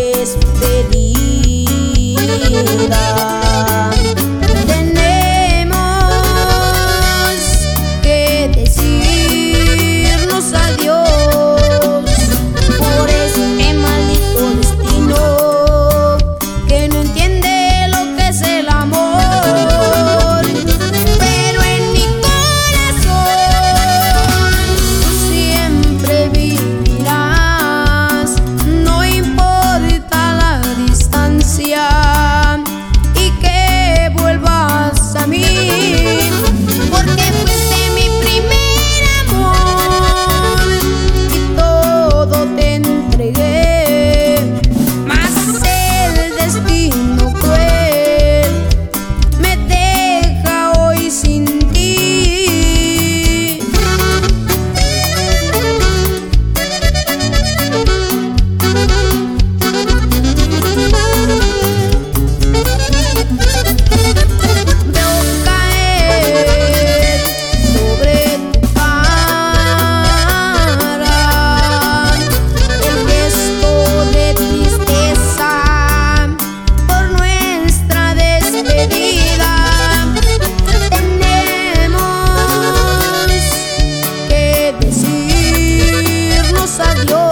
despedida. gracias Dios.